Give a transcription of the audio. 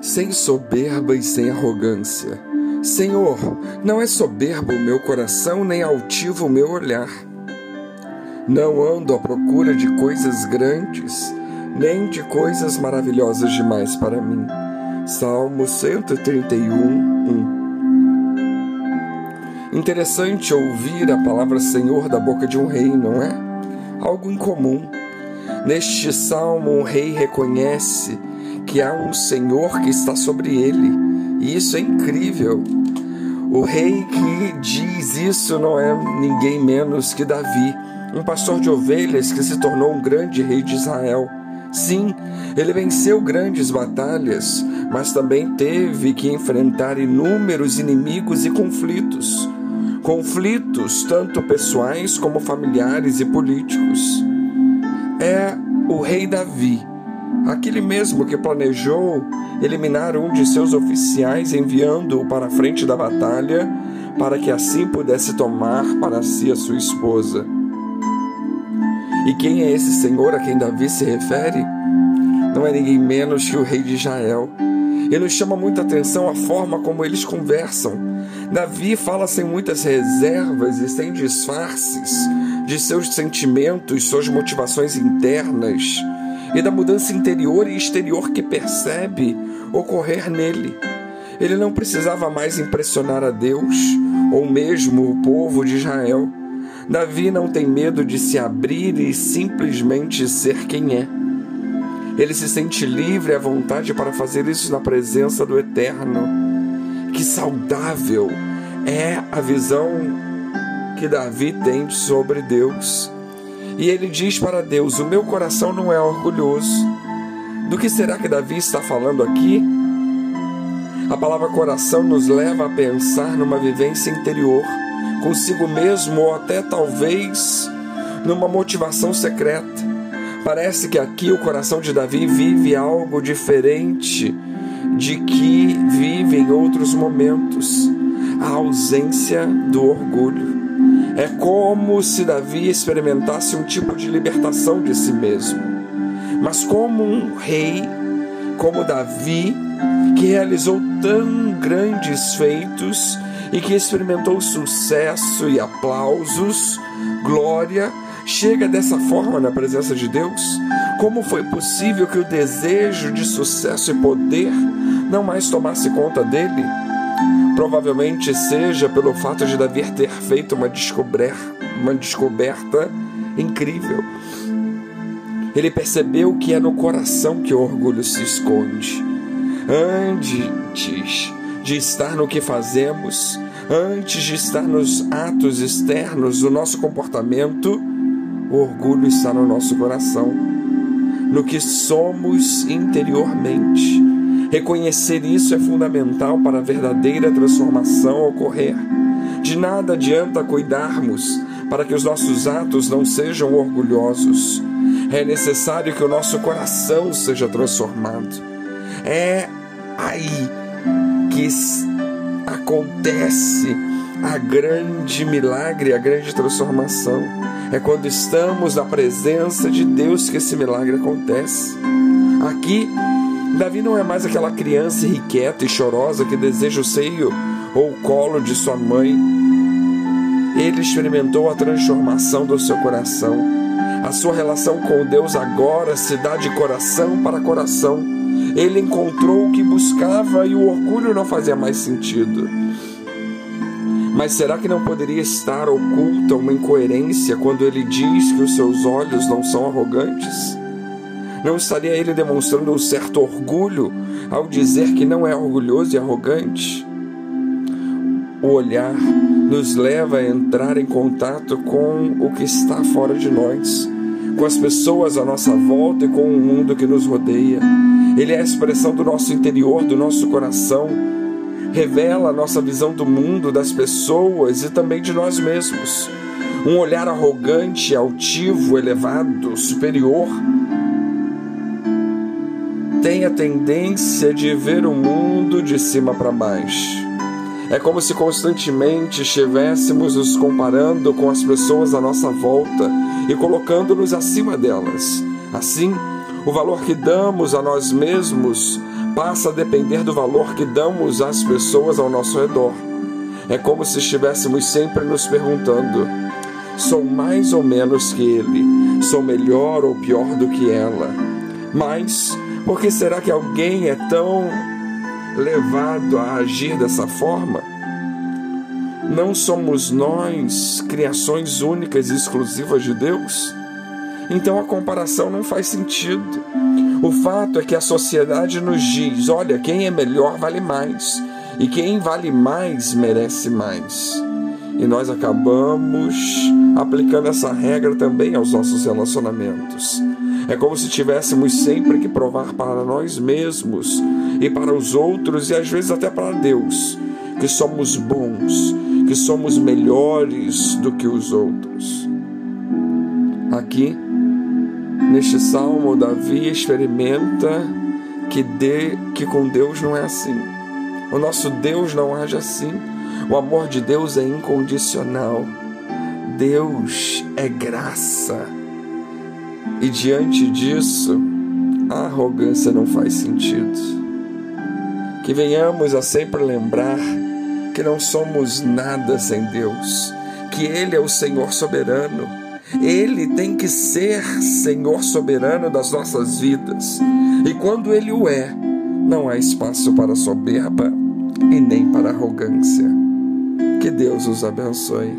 sem soberba e sem arrogância. Senhor, não é soberbo o meu coração, nem altivo o meu olhar. Não ando à procura de coisas grandes, nem de coisas maravilhosas demais para mim. Salmo 131, 1. Interessante ouvir a palavra Senhor da boca de um rei, não é? Algo incomum. Neste salmo, um rei reconhece que há um Senhor que está sobre ele, e isso é incrível. O rei que diz isso não é ninguém menos que Davi, um pastor de ovelhas que se tornou um grande rei de Israel. Sim, ele venceu grandes batalhas, mas também teve que enfrentar inúmeros inimigos e conflitos conflitos tanto pessoais como familiares e políticos. É o rei Davi, aquele mesmo que planejou eliminar um de seus oficiais, enviando-o para a frente da batalha, para que assim pudesse tomar para si a sua esposa. E quem é esse Senhor a quem Davi se refere? Não é ninguém menos que o rei de Israel. E nos chama muita atenção a forma como eles conversam Davi fala sem muitas reservas e sem disfarces de seus sentimentos, suas motivações internas e da mudança interior e exterior que percebe ocorrer nele. Ele não precisava mais impressionar a Deus ou mesmo o povo de Israel. Davi não tem medo de se abrir e simplesmente ser quem é. Ele se sente livre à vontade para fazer isso na presença do Eterno que saudável é a visão que Davi tem sobre Deus. E ele diz para Deus: O meu coração não é orgulhoso. Do que será que Davi está falando aqui? A palavra coração nos leva a pensar numa vivência interior, consigo mesmo ou até talvez numa motivação secreta. Parece que aqui o coração de Davi vive algo diferente de que vive em outros momentos a ausência do orgulho. É como se Davi experimentasse um tipo de libertação de si mesmo. Mas como um rei, como Davi, que realizou tão grandes feitos e que experimentou sucesso e aplausos, glória, chega dessa forma na presença de Deus? Como foi possível que o desejo de sucesso e poder não mais tomasse conta dele? Provavelmente seja pelo fato de Davi ter feito uma descoberta, uma descoberta incrível. Ele percebeu que é no coração que o orgulho se esconde. Antes de estar no que fazemos, antes de estar nos atos externos do nosso comportamento, o orgulho está no nosso coração, no que somos interiormente. Reconhecer isso é fundamental para a verdadeira transformação ocorrer. De nada adianta cuidarmos para que os nossos atos não sejam orgulhosos. É necessário que o nosso coração seja transformado. É aí que acontece a grande milagre, a grande transformação. É quando estamos na presença de Deus que esse milagre acontece. Aqui Davi não é mais aquela criança irrequieta e chorosa que deseja o seio ou o colo de sua mãe. Ele experimentou a transformação do seu coração. A sua relação com Deus agora se dá de coração para coração. Ele encontrou o que buscava e o orgulho não fazia mais sentido. Mas será que não poderia estar oculta uma incoerência quando ele diz que os seus olhos não são arrogantes? Não estaria ele demonstrando um certo orgulho ao dizer que não é orgulhoso e arrogante? O olhar nos leva a entrar em contato com o que está fora de nós, com as pessoas à nossa volta e com o mundo que nos rodeia. Ele é a expressão do nosso interior, do nosso coração, revela a nossa visão do mundo, das pessoas e também de nós mesmos. Um olhar arrogante, altivo, elevado, superior tem a tendência de ver o mundo de cima para baixo. É como se constantemente estivéssemos nos comparando com as pessoas à nossa volta e colocando-nos acima delas. Assim, o valor que damos a nós mesmos passa a depender do valor que damos às pessoas ao nosso redor. É como se estivéssemos sempre nos perguntando: sou mais ou menos que ele? Sou melhor ou pior do que ela? Mas por que será que alguém é tão levado a agir dessa forma? Não somos nós criações únicas e exclusivas de Deus? Então a comparação não faz sentido. O fato é que a sociedade nos diz: olha, quem é melhor vale mais, e quem vale mais merece mais. E nós acabamos aplicando essa regra também aos nossos relacionamentos. É como se tivéssemos sempre que provar para nós mesmos e para os outros, e às vezes até para Deus, que somos bons, que somos melhores do que os outros. Aqui, neste salmo, Davi experimenta que, de, que com Deus não é assim. O nosso Deus não age assim. O amor de Deus é incondicional. Deus é graça. E diante disso, a arrogância não faz sentido. Que venhamos a sempre lembrar que não somos nada sem Deus, que Ele é o Senhor soberano. Ele tem que ser Senhor soberano das nossas vidas. E quando Ele o é, não há espaço para soberba e nem para arrogância. Que Deus os abençoe.